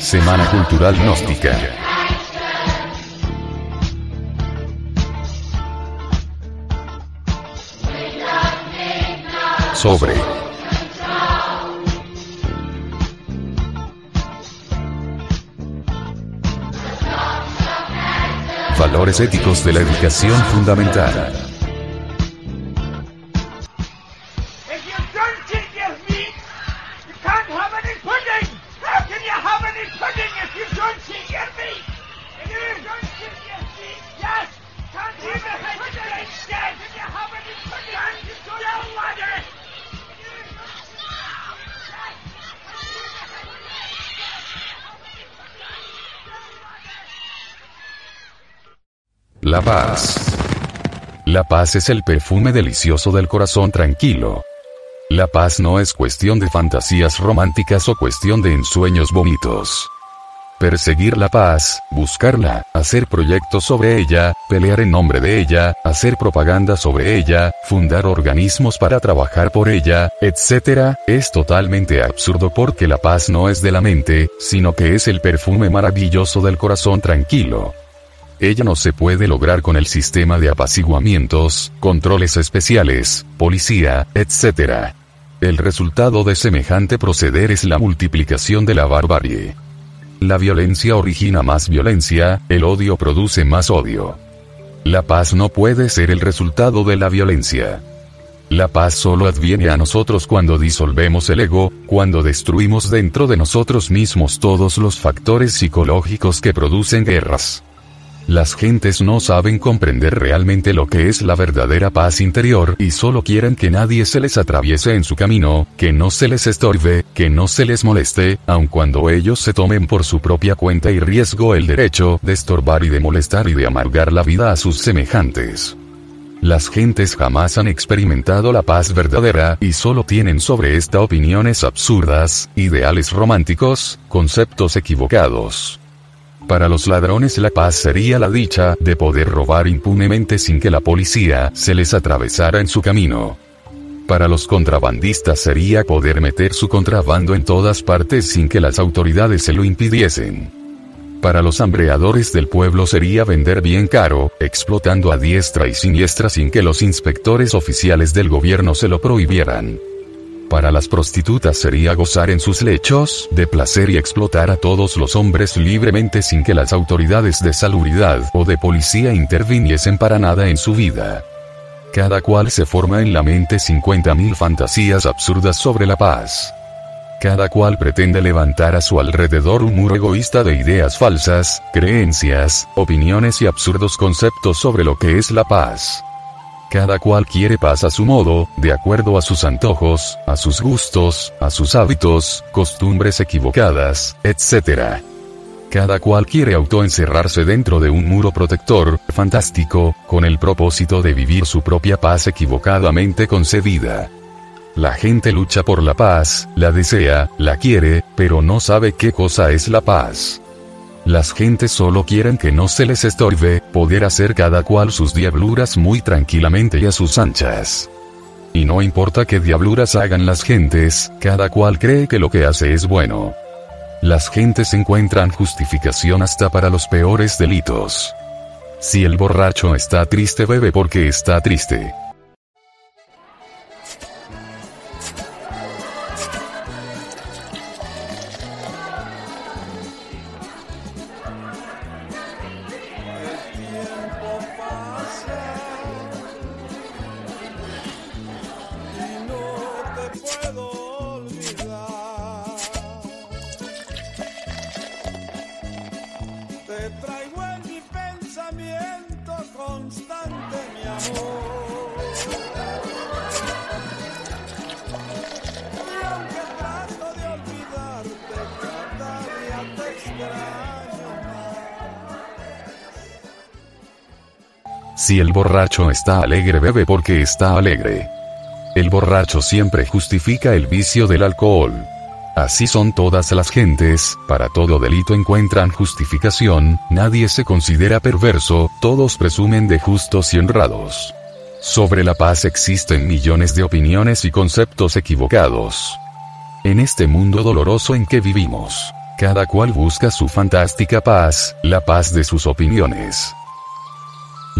Semana Cultural Gnóstica. Sobre. Valores éticos de la educación fundamental. La paz. La paz es el perfume delicioso del corazón tranquilo. La paz no es cuestión de fantasías románticas o cuestión de ensueños bonitos. Perseguir la paz, buscarla, hacer proyectos sobre ella, pelear en nombre de ella, hacer propaganda sobre ella, fundar organismos para trabajar por ella, etc., es totalmente absurdo porque la paz no es de la mente, sino que es el perfume maravilloso del corazón tranquilo. Ella no se puede lograr con el sistema de apaciguamientos, controles especiales, policía, etc. El resultado de semejante proceder es la multiplicación de la barbarie. La violencia origina más violencia, el odio produce más odio. La paz no puede ser el resultado de la violencia. La paz solo adviene a nosotros cuando disolvemos el ego, cuando destruimos dentro de nosotros mismos todos los factores psicológicos que producen guerras. Las gentes no saben comprender realmente lo que es la verdadera paz interior y solo quieren que nadie se les atraviese en su camino, que no se les estorbe, que no se les moleste, aun cuando ellos se tomen por su propia cuenta y riesgo el derecho de estorbar y de molestar y de amargar la vida a sus semejantes. Las gentes jamás han experimentado la paz verdadera y solo tienen sobre esta opiniones absurdas, ideales románticos, conceptos equivocados. Para los ladrones la paz sería la dicha de poder robar impunemente sin que la policía se les atravesara en su camino. Para los contrabandistas sería poder meter su contrabando en todas partes sin que las autoridades se lo impidiesen. Para los hambreadores del pueblo sería vender bien caro, explotando a diestra y siniestra sin que los inspectores oficiales del gobierno se lo prohibieran. Para las prostitutas sería gozar en sus lechos de placer y explotar a todos los hombres libremente sin que las autoridades de salubridad o de policía interviniesen para nada en su vida. Cada cual se forma en la mente 50.000 fantasías absurdas sobre la paz. Cada cual pretende levantar a su alrededor un muro egoísta de ideas falsas, creencias, opiniones y absurdos conceptos sobre lo que es la paz. Cada cual quiere paz a su modo, de acuerdo a sus antojos, a sus gustos, a sus hábitos, costumbres equivocadas, etc. Cada cual quiere autoencerrarse dentro de un muro protector, fantástico, con el propósito de vivir su propia paz equivocadamente concebida. La gente lucha por la paz, la desea, la quiere, pero no sabe qué cosa es la paz. Las gentes solo quieren que no se les estorbe, poder hacer cada cual sus diabluras muy tranquilamente y a sus anchas. Y no importa qué diabluras hagan las gentes, cada cual cree que lo que hace es bueno. Las gentes encuentran justificación hasta para los peores delitos. Si el borracho está triste bebe porque está triste. Si el borracho está alegre bebe porque está alegre. El borracho siempre justifica el vicio del alcohol. Así son todas las gentes, para todo delito encuentran justificación, nadie se considera perverso, todos presumen de justos y honrados. Sobre la paz existen millones de opiniones y conceptos equivocados. En este mundo doloroso en que vivimos, Cada cual busca su fantástica paz, la paz de sus opiniones.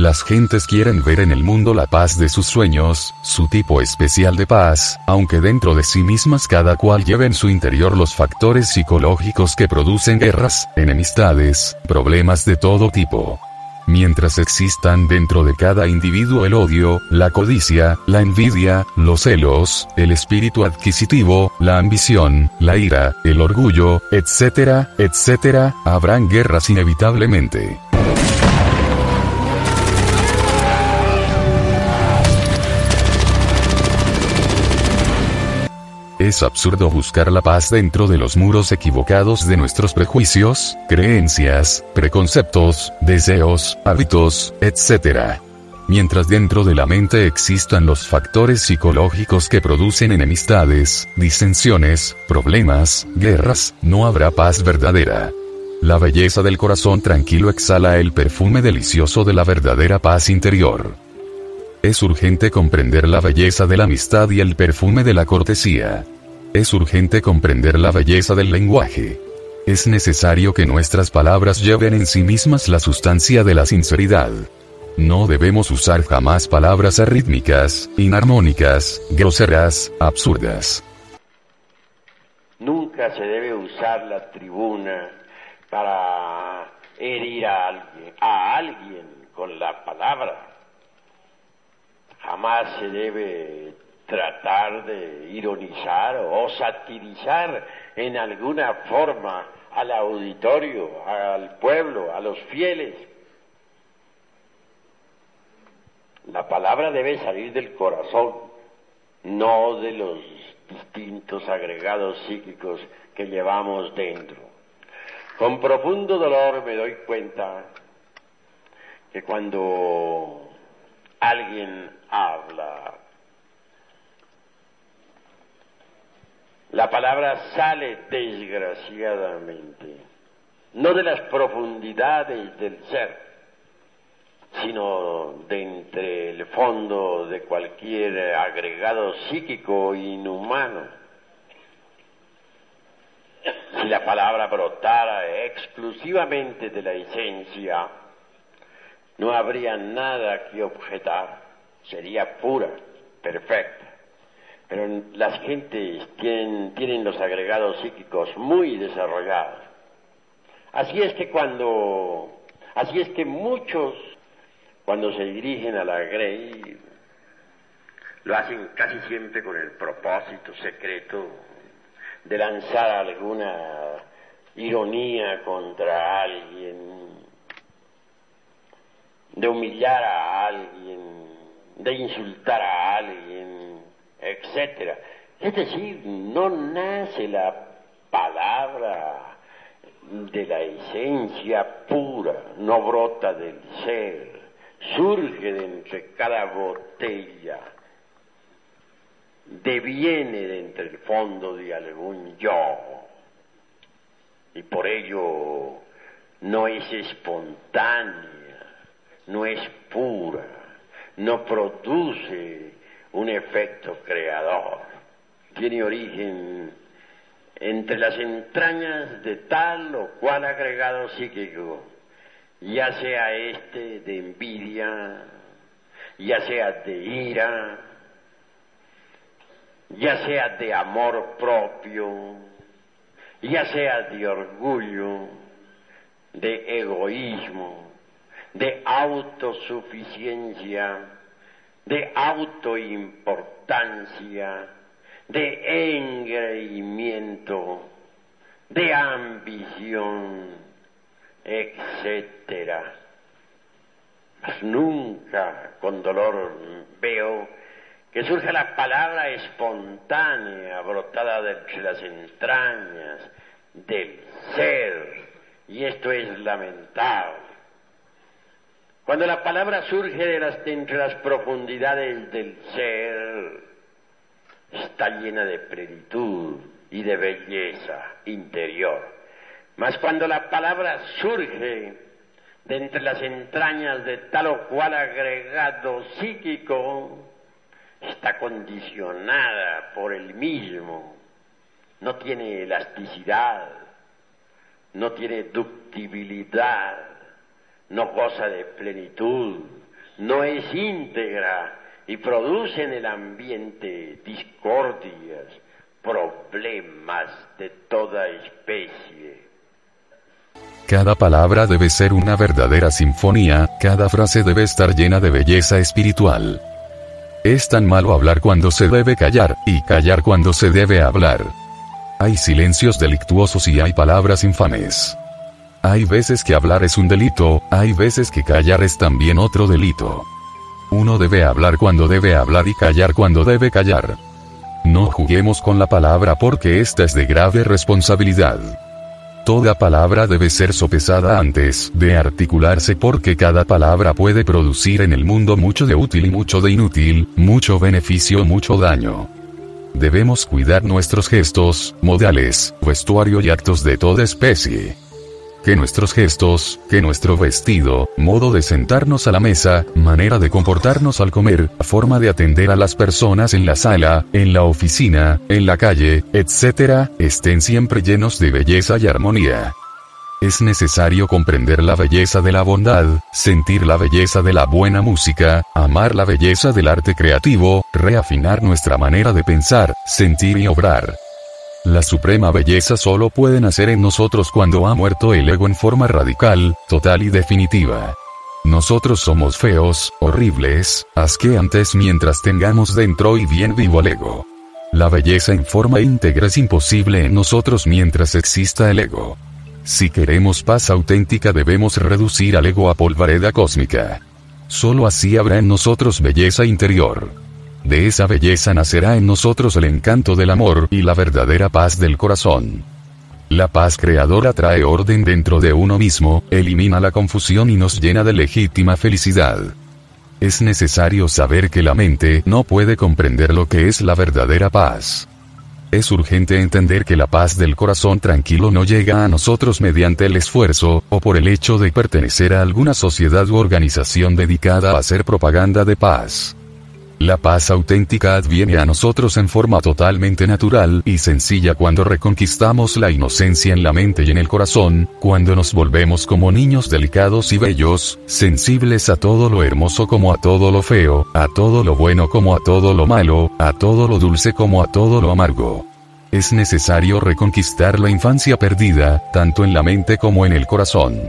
Las gentes quieren ver en el mundo la paz de sus sueños, su tipo especial de paz, aunque dentro de sí mismas cada cual lleve en su interior los factores psicológicos que producen guerras, enemistades, problemas de todo tipo. Mientras existan dentro de cada individuo el odio, la codicia, la envidia, los celos, el espíritu adquisitivo, la ambición, la ira, el orgullo, etcétera, etcétera, habrán guerras inevitablemente. Es absurdo buscar la paz dentro de los muros equivocados de nuestros prejuicios, creencias, preconceptos, deseos, hábitos, etc. Mientras dentro de la mente existan los factores psicológicos que producen enemistades, disensiones, problemas, guerras, no habrá paz verdadera. La belleza del corazón tranquilo exhala el perfume delicioso de la verdadera paz interior. Es urgente comprender la belleza de la amistad y el perfume de la cortesía. Es urgente comprender la belleza del lenguaje. Es necesario que nuestras palabras lleven en sí mismas la sustancia de la sinceridad. No debemos usar jamás palabras arrítmicas, inarmónicas, groseras, absurdas. Nunca se debe usar la tribuna para herir a alguien, a alguien con la palabra jamás se debe tratar de ironizar o satirizar en alguna forma al auditorio, al pueblo, a los fieles. La palabra debe salir del corazón, no de los distintos agregados psíquicos que llevamos dentro. Con profundo dolor me doy cuenta que cuando alguien habla. La palabra sale desgraciadamente, no de las profundidades del ser, sino de entre el fondo de cualquier agregado psíquico inhumano. Si la palabra brotara exclusivamente de la esencia, no habría nada que objetar, sería pura, perfecta. Pero las gentes tienen, tienen los agregados psíquicos muy desarrollados. Así es que cuando, así es que muchos, cuando se dirigen a la Grey, lo hacen casi siempre con el propósito secreto de lanzar alguna ironía contra alguien, de humillar a alguien, de insultar a alguien, etcétera. Es decir, no nace la palabra de la esencia pura, no brota del ser, surge de entre cada botella, deviene de entre el fondo de algún yo, y por ello no es espontánea no es pura, no produce un efecto creador. Tiene origen entre las entrañas de tal o cual agregado psíquico, ya sea este de envidia, ya sea de ira, ya sea de amor propio, ya sea de orgullo, de egoísmo, de autosuficiencia, de autoimportancia, de engreimiento, de ambición, etcétera. Mas nunca con dolor veo que surge la palabra espontánea, brotada de las entrañas del ser, y esto es lamentable. Cuando la palabra surge de las, entre las profundidades del ser, está llena de plenitud y de belleza interior. Mas cuando la palabra surge de entre las entrañas de tal o cual agregado psíquico, está condicionada por el mismo, no tiene elasticidad, no tiene ductibilidad, no goza de plenitud, no es íntegra y produce en el ambiente discordias, problemas de toda especie. Cada palabra debe ser una verdadera sinfonía, cada frase debe estar llena de belleza espiritual. Es tan malo hablar cuando se debe callar, y callar cuando se debe hablar. Hay silencios delictuosos y hay palabras infames. Hay veces que hablar es un delito, hay veces que callar es también otro delito. Uno debe hablar cuando debe hablar y callar cuando debe callar. No juguemos con la palabra porque esta es de grave responsabilidad. Toda palabra debe ser sopesada antes de articularse porque cada palabra puede producir en el mundo mucho de útil y mucho de inútil, mucho beneficio, mucho daño. Debemos cuidar nuestros gestos, modales, vestuario y actos de toda especie que nuestros gestos, que nuestro vestido, modo de sentarnos a la mesa, manera de comportarnos al comer, forma de atender a las personas en la sala, en la oficina, en la calle, etc., estén siempre llenos de belleza y armonía. Es necesario comprender la belleza de la bondad, sentir la belleza de la buena música, amar la belleza del arte creativo, reafinar nuestra manera de pensar, sentir y obrar. La suprema belleza solo puede nacer en nosotros cuando ha muerto el ego en forma radical, total y definitiva. Nosotros somos feos, horribles, asqueantes mientras tengamos dentro y bien vivo el ego. La belleza en forma íntegra es imposible en nosotros mientras exista el ego. Si queremos paz auténtica debemos reducir al ego a polvareda cósmica. Solo así habrá en nosotros belleza interior. De esa belleza nacerá en nosotros el encanto del amor y la verdadera paz del corazón. La paz creadora trae orden dentro de uno mismo, elimina la confusión y nos llena de legítima felicidad. Es necesario saber que la mente no puede comprender lo que es la verdadera paz. Es urgente entender que la paz del corazón tranquilo no llega a nosotros mediante el esfuerzo, o por el hecho de pertenecer a alguna sociedad u organización dedicada a hacer propaganda de paz. La paz auténtica adviene a nosotros en forma totalmente natural y sencilla cuando reconquistamos la inocencia en la mente y en el corazón, cuando nos volvemos como niños delicados y bellos, sensibles a todo lo hermoso como a todo lo feo, a todo lo bueno como a todo lo malo, a todo lo dulce como a todo lo amargo. Es necesario reconquistar la infancia perdida, tanto en la mente como en el corazón.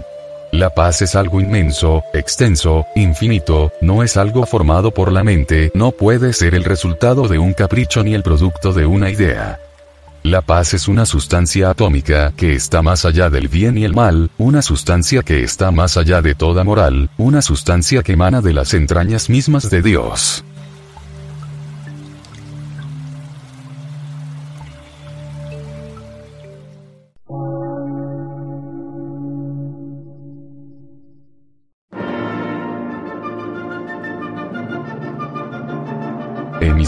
La paz es algo inmenso, extenso, infinito, no es algo formado por la mente, no puede ser el resultado de un capricho ni el producto de una idea. La paz es una sustancia atómica que está más allá del bien y el mal, una sustancia que está más allá de toda moral, una sustancia que emana de las entrañas mismas de Dios.